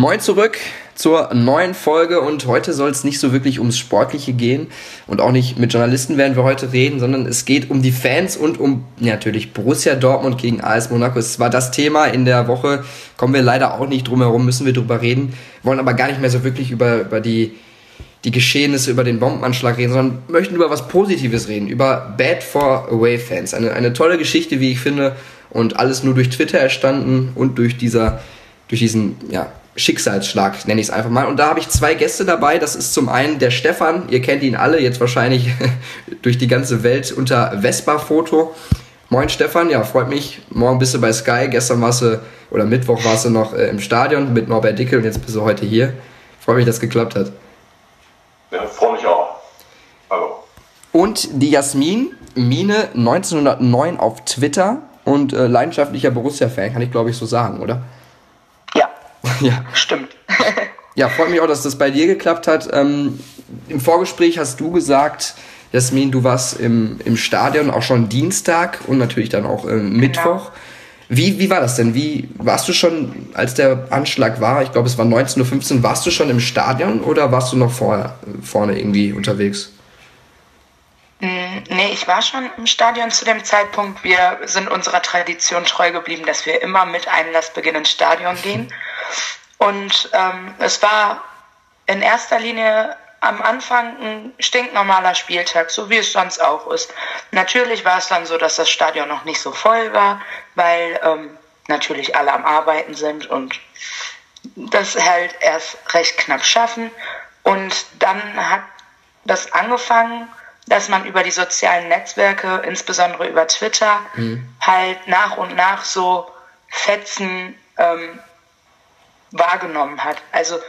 Moin zurück zur neuen Folge und heute soll es nicht so wirklich ums Sportliche gehen und auch nicht mit Journalisten werden wir heute reden, sondern es geht um die Fans und um natürlich Borussia Dortmund gegen AS Monaco. Es war das Thema in der Woche, kommen wir leider auch nicht drum herum, müssen wir drüber reden, wollen aber gar nicht mehr so wirklich über, über die, die Geschehnisse, über den Bombenanschlag reden, sondern möchten über was Positives reden, über Bad for Away Fans. Eine, eine tolle Geschichte, wie ich finde, und alles nur durch Twitter erstanden und durch dieser durch diesen ja, Schicksalsschlag, nenne ich es einfach mal. Und da habe ich zwei Gäste dabei. Das ist zum einen der Stefan, ihr kennt ihn alle, jetzt wahrscheinlich durch die ganze Welt unter Vespa-Foto. Moin Stefan, ja, freut mich. Morgen bist du bei Sky. Gestern warst du, oder Mittwoch warst du noch äh, im Stadion mit Norbert Dickel und jetzt bist du heute hier. Freut mich, dass es geklappt hat. Ja, freue mich auch. Hallo. Und die Jasmin, Mine 1909 auf Twitter und äh, leidenschaftlicher Borussia-Fan, kann ich glaube ich so sagen, oder? Ja. Stimmt. ja, freut mich auch, dass das bei dir geklappt hat. Ähm, Im Vorgespräch hast du gesagt, Jasmin, du warst im, im Stadion auch schon Dienstag und natürlich dann auch äh, Mittwoch. Genau. Wie, wie war das denn? Wie warst du schon, als der Anschlag war, ich glaube es war 19.15 Uhr, warst du schon im Stadion oder warst du noch vor, vorne irgendwie unterwegs? Mm, nee, ich war schon im Stadion zu dem Zeitpunkt. Wir sind unserer Tradition treu geblieben, dass wir immer mit Einlassbeginn ins Stadion gehen. Und ähm, es war in erster Linie am Anfang ein stinknormaler Spieltag, so wie es sonst auch ist. Natürlich war es dann so, dass das Stadion noch nicht so voll war, weil ähm, natürlich alle am Arbeiten sind und das halt erst recht knapp schaffen. Und dann hat das angefangen, dass man über die sozialen Netzwerke, insbesondere über Twitter, mhm. halt nach und nach so Fetzen ähm, wahrgenommen hat. Also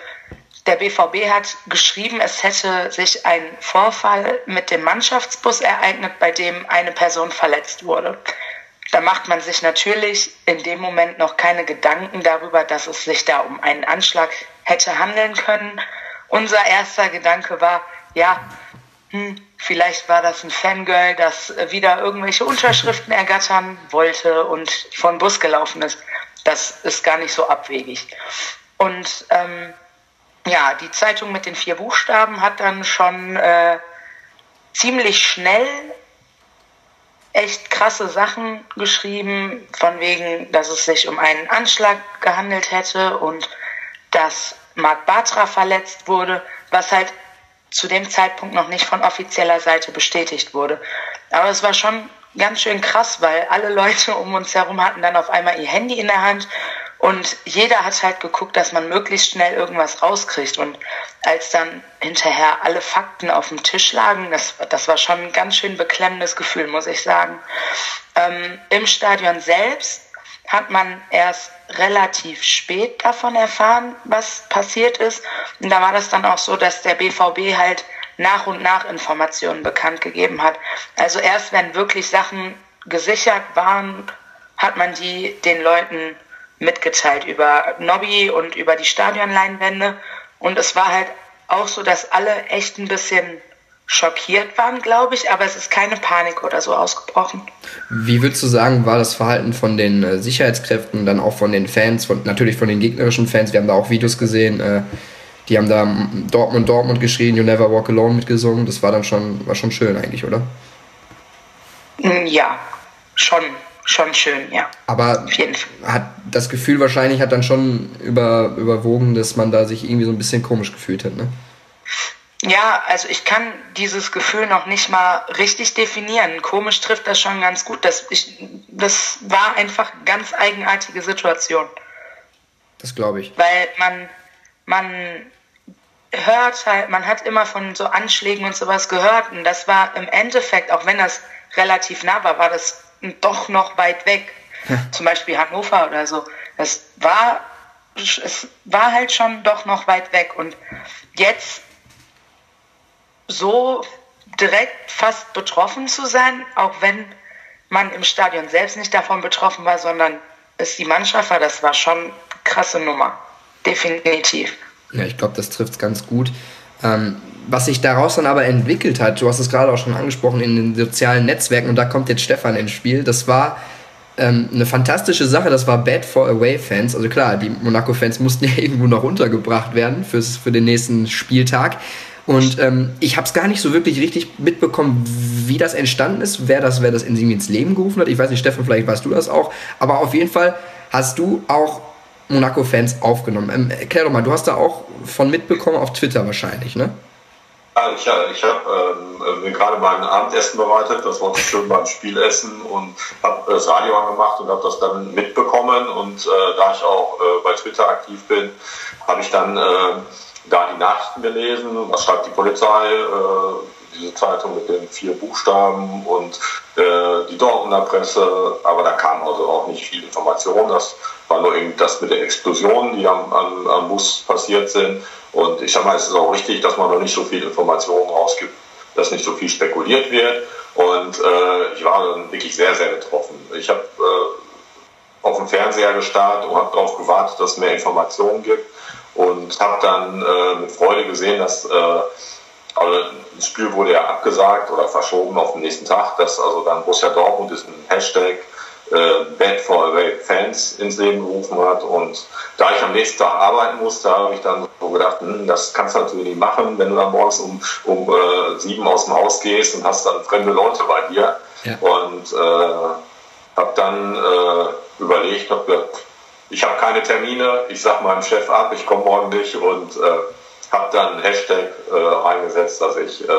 der BVB hat geschrieben, es hätte sich ein Vorfall mit dem Mannschaftsbus ereignet, bei dem eine Person verletzt wurde. Da macht man sich natürlich in dem Moment noch keine Gedanken darüber, dass es sich da um einen Anschlag hätte handeln können. Unser erster Gedanke war, ja, hm, vielleicht war das ein Fangirl, das wieder irgendwelche Unterschriften ergattern wollte und von Bus gelaufen ist das ist gar nicht so abwegig. Und ähm, ja, die Zeitung mit den vier Buchstaben hat dann schon äh, ziemlich schnell echt krasse Sachen geschrieben, von wegen, dass es sich um einen Anschlag gehandelt hätte und dass Marc Bartra verletzt wurde, was halt zu dem Zeitpunkt noch nicht von offizieller Seite bestätigt wurde. Aber es war schon ganz schön krass, weil alle Leute um uns herum hatten dann auf einmal ihr Handy in der Hand und jeder hat halt geguckt, dass man möglichst schnell irgendwas rauskriegt. Und als dann hinterher alle Fakten auf dem Tisch lagen, das, das war schon ein ganz schön beklemmendes Gefühl, muss ich sagen. Ähm, Im Stadion selbst hat man erst relativ spät davon erfahren, was passiert ist. Und da war das dann auch so, dass der BVB halt nach und nach Informationen bekannt gegeben hat. Also erst wenn wirklich Sachen gesichert waren, hat man die den Leuten mitgeteilt über Nobby und über die Stadionleinwände. Und es war halt auch so, dass alle echt ein bisschen schockiert waren, glaube ich, aber es ist keine Panik oder so ausgebrochen. Wie würdest du sagen, war das Verhalten von den äh, Sicherheitskräften, dann auch von den Fans, von, natürlich von den gegnerischen Fans? Wir haben da auch Videos gesehen, äh, die haben da Dortmund, Dortmund geschrien, You Never Walk Alone mitgesungen. Das war dann schon, war schon schön eigentlich, oder? Mm, ja, schon, schon schön, ja. Aber hat das Gefühl wahrscheinlich hat dann schon über, überwogen, dass man da sich irgendwie so ein bisschen komisch gefühlt hat, ne? Ja, also ich kann dieses Gefühl noch nicht mal richtig definieren. Komisch trifft das schon ganz gut. Das, ich, das war einfach eine ganz eigenartige Situation. Das glaube ich. Weil man, man hört halt, man hat immer von so Anschlägen und sowas gehört und das war im Endeffekt, auch wenn das relativ nah war, war das doch noch weit weg. Ja. Zum Beispiel Hannover oder so. Das war, es war halt schon doch noch weit weg und jetzt so direkt fast betroffen zu sein, auch wenn man im Stadion selbst nicht davon betroffen war, sondern es die Mannschaft war, das war schon krasse Nummer. Definitiv. Ja, ich glaube, das trifft es ganz gut. Ähm, was sich daraus dann aber entwickelt hat, du hast es gerade auch schon angesprochen in den sozialen Netzwerken und da kommt jetzt Stefan ins Spiel, das war ähm, eine fantastische Sache, das war Bad for Away-Fans. Also klar, die Monaco-Fans mussten ja irgendwo noch untergebracht werden fürs, für den nächsten Spieltag. Und ähm, ich habe es gar nicht so wirklich richtig mitbekommen, wie das entstanden ist, wer das, wer das in ins Leben gerufen hat. Ich weiß nicht, Steffen, vielleicht weißt du das auch. Aber auf jeden Fall hast du auch Monaco-Fans aufgenommen. Ähm, erklär doch mal, du hast da auch von mitbekommen auf Twitter wahrscheinlich, ne? Ja, ich, ich habe ähm, gerade mein Abendessen bereitet, das war schön beim Spielessen und habe das Radio angemacht und habe das dann mitbekommen. Und äh, da ich auch äh, bei Twitter aktiv bin, habe ich dann äh, da die Nachrichten gelesen, was schreibt die Polizei, äh, diese Zeitung mit den vier Buchstaben und äh, die Dortmunder Presse, aber da kam also auch nicht viel Information. Das war nur eben das mit den Explosionen, die am, am, am Bus passiert sind. Und ich sage mal, es ist auch richtig, dass man noch nicht so viel Informationen rausgibt, dass nicht so viel spekuliert wird. Und äh, ich war dann wirklich sehr, sehr betroffen. Ich habe äh, auf dem Fernseher gestarrt und habe darauf gewartet, dass es mehr Informationen gibt und habe dann äh, mit Freude gesehen, dass äh, also das Spiel wurde ja abgesagt oder verschoben auf den nächsten Tag, dass also dann Borussia Dortmund diesen Hashtag äh, Bad for Away Fans ins Leben gerufen hat und da ich am nächsten Tag arbeiten musste, habe ich dann so gedacht, hm, das kannst du natürlich nicht machen, wenn du dann morgens um, um äh, sieben aus dem Haus gehst und hast dann fremde Leute bei dir ja. und äh, habe dann äh, überlegt, hab gedacht, ich habe keine Termine, ich sage meinem Chef ab, ich komme morgen nicht und äh, habe dann einen Hashtag äh, reingesetzt, dass ich äh,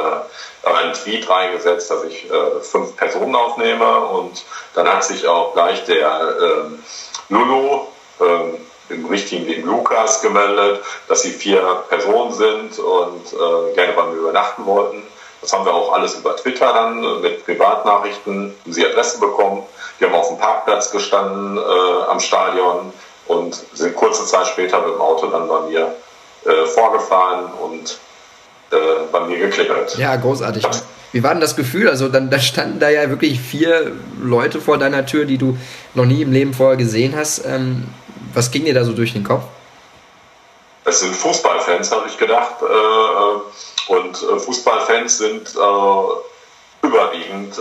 einen Tweet reingesetzt, dass ich äh, fünf Personen aufnehme und dann hat sich auch gleich der äh, Lulu äh, im richtigen Leben Lukas gemeldet, dass sie vier Personen sind und äh, gerne bei mir übernachten wollten. Das haben wir auch alles über Twitter dann äh, mit Privatnachrichten, haben sie Adressen bekommen. Die haben auf dem Parkplatz gestanden äh, am Stadion und sind kurze Zeit später mit dem Auto dann bei mir äh, vorgefahren und äh, bei mir geklingelt. Ja, großartig. Wie war denn das Gefühl? Also dann da standen da ja wirklich vier Leute vor deiner Tür, die du noch nie im Leben vorher gesehen hast. Ähm, was ging dir da so durch den Kopf? Es sind Fußballfans, habe ich gedacht. Äh, äh und äh, Fußballfans sind äh, überwiegend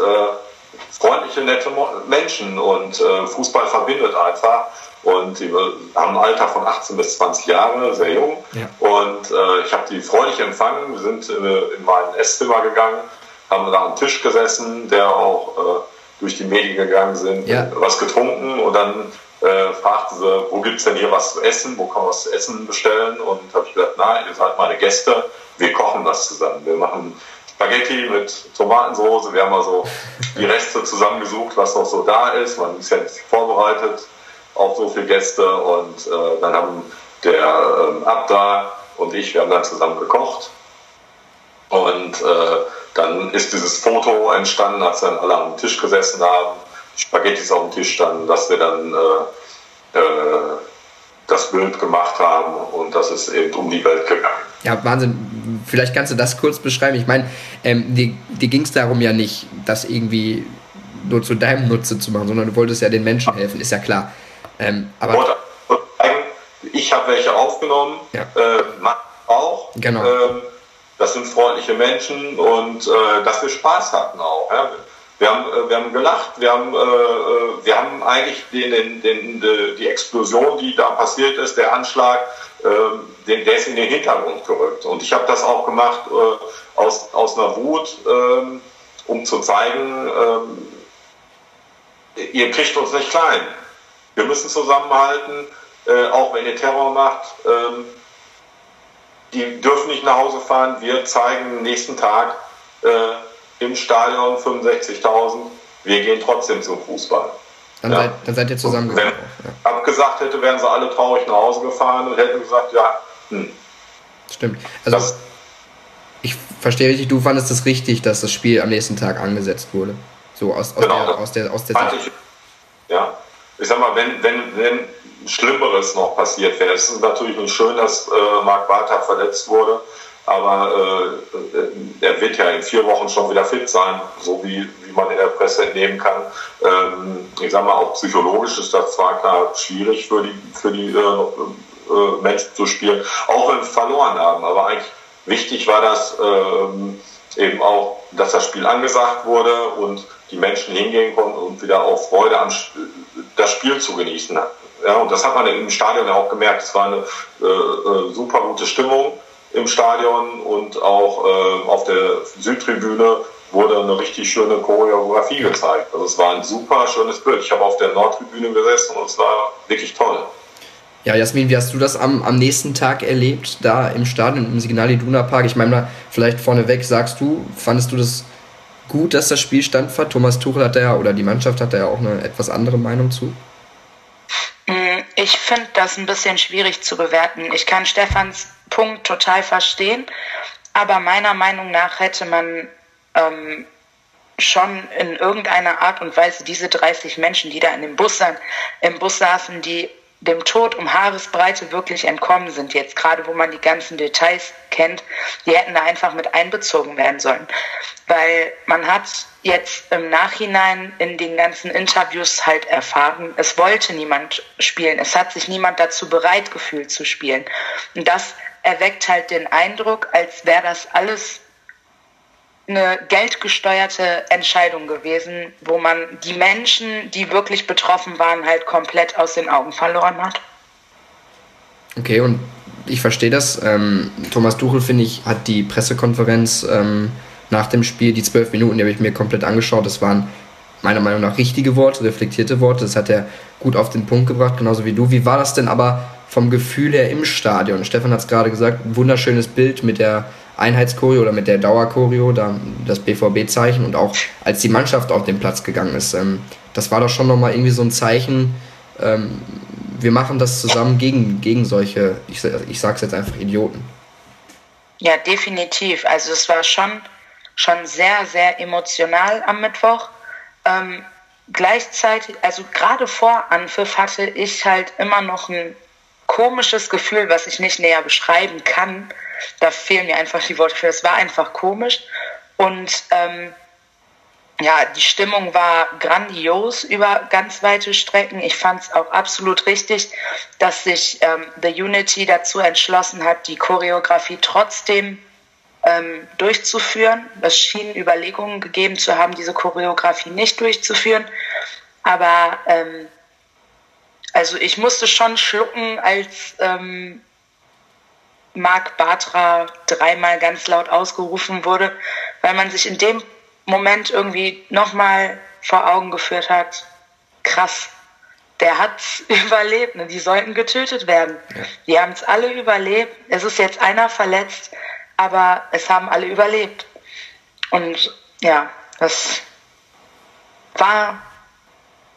freundliche, nette Menschen und Fußball verbindet einfach. Und die haben ein Alter von 18 bis 20 Jahre, sehr jung. Ja. Und äh, ich habe die freudig empfangen. Wir sind äh, in mein Esszimmer gegangen, haben da am Tisch gesessen, der auch äh, durch die Medien gegangen sind, ja. was getrunken und dann äh, fragten sie, wo gibt es denn hier was zu essen, wo kann man was zu essen bestellen? Und habe ich gesagt, na, ihr seid meine Gäste, wir kochen das zusammen. Wir machen Spaghetti mit Tomatensauce, wir haben also die Reste zusammengesucht, was noch so da ist. Man ist ja nicht vorbereitet auf so viele Gäste und äh, dann haben der ähm, Abda und ich, wir haben dann zusammen gekocht und äh, dann ist dieses Foto entstanden, als dann alle am Tisch gesessen haben, die Spaghettis auf dem Tisch standen, dass wir dann äh, äh, das Bild gemacht haben und das ist eben um die Welt gegangen. Ja, Wahnsinn. Vielleicht kannst du das kurz beschreiben. Ich meine, ähm, dir, dir ging es darum ja nicht, das irgendwie nur zu deinem Nutze zu machen, sondern du wolltest ja den Menschen helfen, ist ja klar. Ähm, aber ich habe welche aufgenommen, ja. äh, auch. Genau. Ähm, das sind freundliche Menschen und äh, dass wir Spaß hatten auch. Ja. Wir haben, äh, wir haben gelacht, wir haben, äh, äh wir haben eigentlich den, den, den, die Explosion, die da passiert ist, der Anschlag, äh, den, der ist in den Hintergrund gerückt. Und ich habe das auch gemacht äh, aus, aus einer Wut, äh, um zu zeigen, äh, ihr kriegt uns nicht klein. Wir müssen zusammenhalten, äh, auch wenn ihr Terror macht. Ähm, die dürfen nicht nach Hause fahren. Wir zeigen nächsten Tag äh, im Stadion 65.000. Wir gehen trotzdem zum Fußball. Dann, ja. seid, dann seid ihr zusammengekommen. Wenn ja. abgesagt hätte, wären sie alle traurig nach Hause gefahren und hätten gesagt, ja, hm. Stimmt. Also das, ich verstehe richtig, du fandest es richtig, dass das Spiel am nächsten Tag angesetzt wurde. So aus, aus genau, der, aus der, aus der Sicht. Ich, ja, ich sag mal, wenn, wenn, wenn Schlimmeres noch passiert wäre, es ist natürlich nicht schön, dass äh, Marc Bartha verletzt wurde, aber äh, er wird ja in vier Wochen schon wieder fit sein, so wie, wie man in der Presse entnehmen kann. Ähm, ich sag mal, auch psychologisch ist das zwar klar schwierig für die, für die äh, äh, Menschen zu spielen, auch wenn wir verloren haben, aber eigentlich wichtig war das ähm, eben auch, dass das Spiel angesagt wurde und die Menschen hingehen konnten und wieder auch Freude an das Spiel zu genießen. Ja, und das hat man im Stadion ja auch gemerkt. Es war eine äh, äh, super gute Stimmung im Stadion und auch äh, auf der Südtribüne wurde eine richtig schöne Choreografie gezeigt. Also es war ein super schönes Bild. Ich habe auf der Nordtribüne gesessen und es war wirklich toll. Ja, Jasmin, wie hast du das am, am nächsten Tag erlebt, da im Stadion, im Signal Iduna Park? Ich meine, vielleicht vorneweg sagst du, fandest du das gut, dass das Spiel standfand? Thomas Tuchel hat ja, oder die Mannschaft hat ja auch eine etwas andere Meinung zu. Mm, ich finde das ein bisschen schwierig zu bewerten. Ich kann Stefans Punkt total verstehen, aber meiner Meinung nach hätte man ähm, schon in irgendeiner Art und Weise diese 30 Menschen, die da in dem Bus, im Bus saßen, die dem Tod um Haaresbreite wirklich entkommen sind, jetzt gerade wo man die ganzen Details kennt, die hätten da einfach mit einbezogen werden sollen. Weil man hat jetzt im Nachhinein in den ganzen Interviews halt erfahren, es wollte niemand spielen, es hat sich niemand dazu bereit gefühlt zu spielen. Und das erweckt halt den Eindruck, als wäre das alles eine geldgesteuerte Entscheidung gewesen, wo man die Menschen, die wirklich betroffen waren, halt komplett aus den Augen verloren hat. Okay, und ich verstehe das. Ähm, Thomas Tuchel, finde ich, hat die Pressekonferenz ähm, nach dem Spiel, die zwölf Minuten, die habe ich mir komplett angeschaut. Das waren meiner Meinung nach richtige Worte, reflektierte Worte. Das hat er gut auf den Punkt gebracht, genauso wie du. Wie war das denn aber vom Gefühl her im Stadion? Stefan hat es gerade gesagt, wunderschönes Bild mit der Einheitschoreo oder mit der Dauerchoreo, da das BVB-Zeichen und auch als die Mannschaft auf den Platz gegangen ist. Ähm, das war doch schon nochmal irgendwie so ein Zeichen, ähm, wir machen das zusammen gegen, gegen solche, ich, ich sag's jetzt einfach, Idioten. Ja, definitiv. Also es war schon, schon sehr, sehr emotional am Mittwoch. Ähm, gleichzeitig, also gerade vor Anpfiff hatte ich halt immer noch ein komisches Gefühl, was ich nicht näher beschreiben kann, da fehlen mir einfach die Worte für. Es war einfach komisch. Und ähm, ja, die Stimmung war grandios über ganz weite Strecken. Ich fand es auch absolut richtig, dass sich ähm, The Unity dazu entschlossen hat, die Choreografie trotzdem ähm, durchzuführen. Es schien Überlegungen gegeben zu haben, diese Choreografie nicht durchzuführen. Aber ähm, also ich musste schon schlucken, als ähm, Mark Bartra dreimal ganz laut ausgerufen wurde, weil man sich in dem Moment irgendwie nochmal vor Augen geführt hat, krass, der hat überlebt, ne? die sollten getötet werden. Ja. Die haben es alle überlebt. Es ist jetzt einer verletzt, aber es haben alle überlebt. Und ja, das war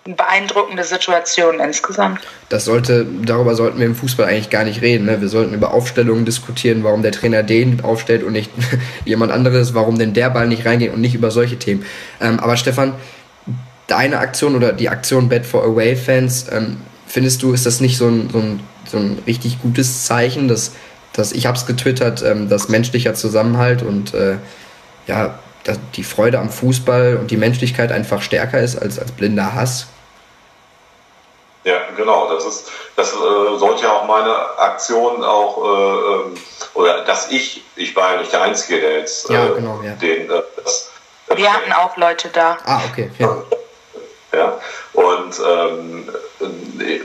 beeindruckende Situation insgesamt. Das sollte, darüber sollten wir im Fußball eigentlich gar nicht reden. Ne? Wir sollten über Aufstellungen diskutieren, warum der Trainer den aufstellt und nicht jemand anderes, warum denn der Ball nicht reingeht und nicht über solche Themen. Ähm, aber Stefan, deine Aktion oder die Aktion Bad for Away Fans, ähm, findest du, ist das nicht so ein, so ein, so ein richtig gutes Zeichen, dass, dass ich habe es getwittert, ähm, dass menschlicher Zusammenhalt und äh, ja, die Freude am Fußball und die Menschlichkeit einfach stärker ist als, als blinder Hass? Ja, genau. Das ist, das äh, sollte ja auch meine Aktion auch, äh, ähm, oder dass ich, ich war ja nicht der Einzige, der jetzt ja, äh, genau, ja. den, äh, das, Wir hatten auch Leute da. Ah, okay. Ja. ja. Und ähm,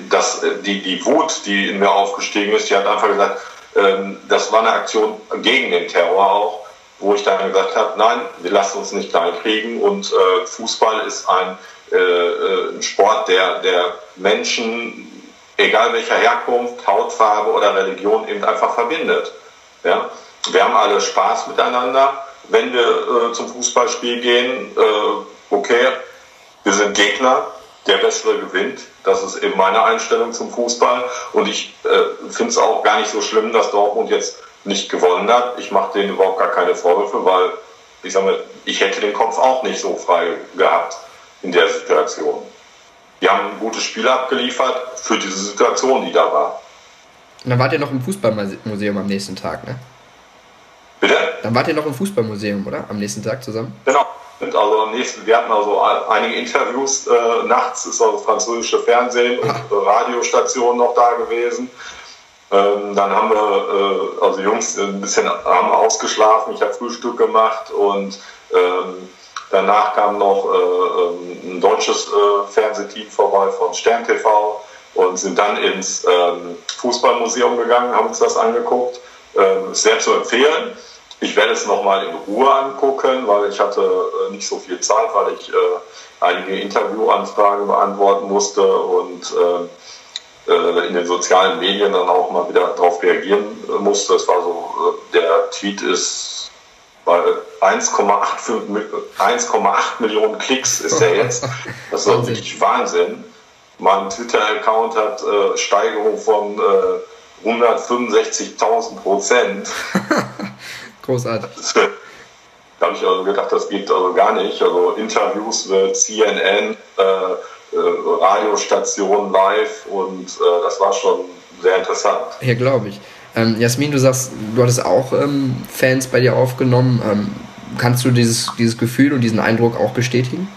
das, die, die Wut, die in mir aufgestiegen ist, die hat einfach gesagt, ähm, das war eine Aktion gegen den Terror auch, wo ich dann gesagt habe, nein, wir lassen uns nicht kleinkriegen und äh, Fußball ist ein äh, äh, ein Sport, der, der Menschen, egal welcher Herkunft, Hautfarbe oder Religion, eben einfach verbindet. Ja? Wir haben alle Spaß miteinander. Wenn wir äh, zum Fußballspiel gehen, äh, okay, wir sind Gegner, der Bessere gewinnt. Das ist eben meine Einstellung zum Fußball. Und ich äh, finde es auch gar nicht so schlimm, dass Dortmund jetzt nicht gewonnen hat. Ich mache denen überhaupt gar keine Vorwürfe, weil ich sage mal, ich hätte den Kopf auch nicht so frei gehabt in der Situation. Die haben ein gutes Spiel abgeliefert für diese Situation, die da war. Und dann wart ihr noch im Fußballmuseum am nächsten Tag, ne? Bitte? Dann wart ihr noch im Fußballmuseum, oder? Am nächsten Tag zusammen? Genau. Und also am nächsten, wir hatten also einige Interviews äh, nachts, ist also französische Fernsehen und ah. Radiostationen noch da gewesen. Ähm, dann haben wir, äh, also Jungs, ein bisschen haben ausgeschlafen, ich habe Frühstück gemacht und ähm, Danach kam noch äh, ähm, ein deutsches äh, Fernsehteam vorbei von Stern TV und sind dann ins ähm, Fußballmuseum gegangen, haben uns das angeguckt. Ähm, sehr zu empfehlen. Ich werde es nochmal in Ruhe angucken, weil ich hatte äh, nicht so viel Zeit, weil ich äh, einige Interviewanfragen beantworten musste und äh, äh, in den sozialen Medien dann auch mal wieder darauf reagieren musste. Es war so, äh, der Tweet ist bei 1,8 Millionen Klicks ist er jetzt. Das ist wirklich Wahnsinn. Mein Twitter-Account hat äh, Steigerung von äh, 165.000 Prozent. Großartig. Da habe ich also gedacht, das geht also gar nicht. Also Interviews mit CNN, äh, äh, Radiostationen live und äh, das war schon sehr interessant. Ja, glaube ich. Ähm, Jasmin, du sagst, du hattest auch ähm, Fans bei dir aufgenommen. Ähm, kannst du dieses, dieses Gefühl und diesen Eindruck auch bestätigen?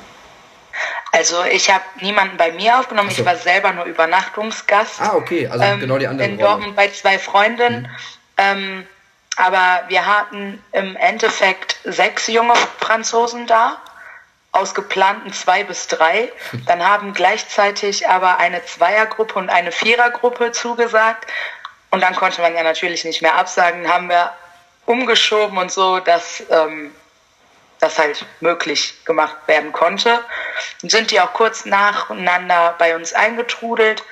Also ich habe niemanden bei mir aufgenommen, so. ich war selber nur Übernachtungsgast. Ah, okay, also ähm, genau die andere In Dortmund bei zwei Freundinnen. Mhm. Ähm, aber wir hatten im Endeffekt sechs junge Franzosen da, aus geplanten zwei bis drei. Dann haben gleichzeitig aber eine Zweiergruppe und eine Vierergruppe zugesagt. Und dann konnte man ja natürlich nicht mehr absagen, haben wir umgeschoben und so, dass ähm, das halt möglich gemacht werden konnte. Und sind die auch kurz nacheinander bei uns eingetrudelt.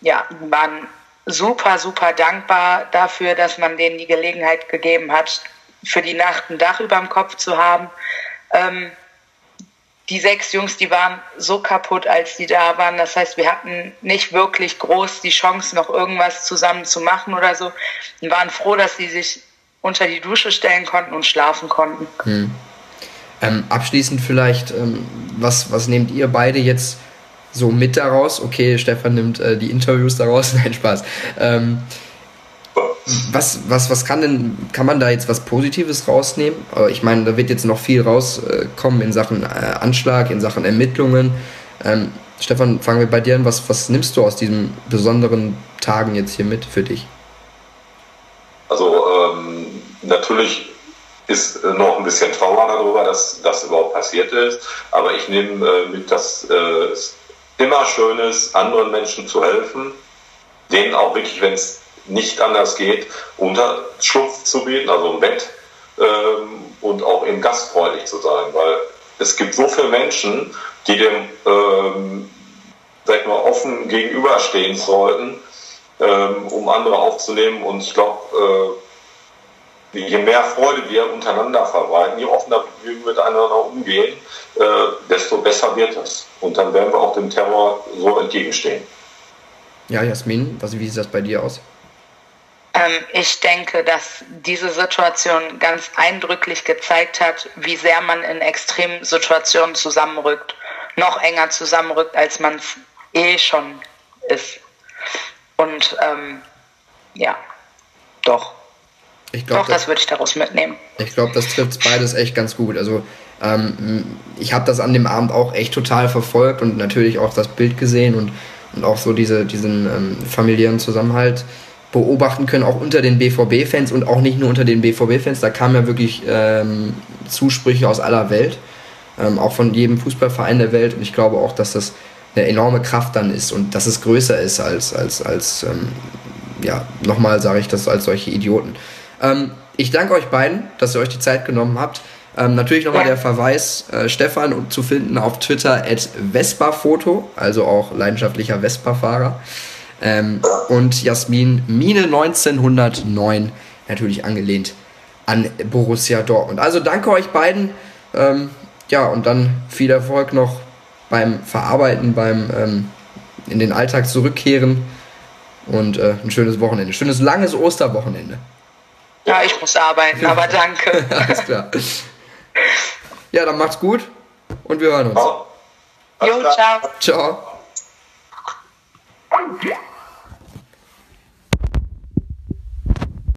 Ja, waren super, super dankbar dafür, dass man denen die Gelegenheit gegeben hat, für die Nacht ein Dach über dem Kopf zu haben. Ähm, die sechs Jungs, die waren so kaputt, als die da waren. Das heißt, wir hatten nicht wirklich groß die Chance, noch irgendwas zusammen zu machen oder so. Und waren froh, dass sie sich unter die Dusche stellen konnten und schlafen konnten. Hm. Ähm, abschließend vielleicht, ähm, was, was nehmt ihr beide jetzt so mit daraus? Okay, Stefan nimmt äh, die Interviews daraus, nein, Spaß. Ähm, was, was, was kann denn, kann man da jetzt was Positives rausnehmen? Ich meine, da wird jetzt noch viel rauskommen in Sachen äh, Anschlag, in Sachen Ermittlungen. Ähm, Stefan, fangen wir bei dir an. Was, was nimmst du aus diesen besonderen Tagen jetzt hier mit für dich? Also ähm, natürlich ist äh, noch ein bisschen Trauer darüber, dass das überhaupt passiert ist. Aber ich nehme äh, mit, dass äh, es immer schön ist, anderen Menschen zu helfen, denen auch wirklich, wenn es nicht anders geht, Unterschlupf zu bieten, also ein Bett ähm, und auch eben gastfreundlich zu sein, weil es gibt so viele Menschen, die dem, ähm, sag mal, offen gegenüberstehen sollten, ähm, um andere aufzunehmen und ich glaube, äh, je mehr Freude wir untereinander verbreiten, je offener wir miteinander umgehen, äh, desto besser wird es. Und dann werden wir auch dem Terror so entgegenstehen. Ja, Jasmin, was, wie sieht das bei dir aus? Ähm, ich denke, dass diese Situation ganz eindrücklich gezeigt hat, wie sehr man in extremen Situationen zusammenrückt. Noch enger zusammenrückt, als man es eh schon ist. Und ähm, ja, doch. Ich glaub, Doch, das, das würde ich daraus mitnehmen. Ich glaube, das trifft beides echt ganz gut. Also ähm, ich habe das an dem Abend auch echt total verfolgt und natürlich auch das Bild gesehen und, und auch so diese, diesen ähm, familiären Zusammenhalt beobachten können, auch unter den BVB-Fans und auch nicht nur unter den BVB-Fans. Da kamen ja wirklich ähm, Zusprüche aus aller Welt, ähm, auch von jedem Fußballverein der Welt. Und ich glaube auch, dass das eine enorme Kraft dann ist und dass es größer ist als, als, als ähm, ja, nochmal sage ich das, als solche Idioten. Ähm, ich danke euch beiden, dass ihr euch die Zeit genommen habt. Ähm, natürlich nochmal ja. der Verweis, äh, Stefan zu finden auf Twitter at Vespa-Foto, also auch leidenschaftlicher Vespa-Fahrer. Ähm, und Jasmin Mine 1909, natürlich angelehnt an Borussia Dortmund. Also danke euch beiden. Ähm, ja, und dann viel Erfolg noch beim Verarbeiten, beim ähm, in den Alltag zurückkehren und äh, ein schönes Wochenende. Schönes langes Osterwochenende. Ja, ich muss arbeiten, aber danke. Alles klar. Ja, dann macht's gut und wir hören uns. Jo, ciao. Ciao.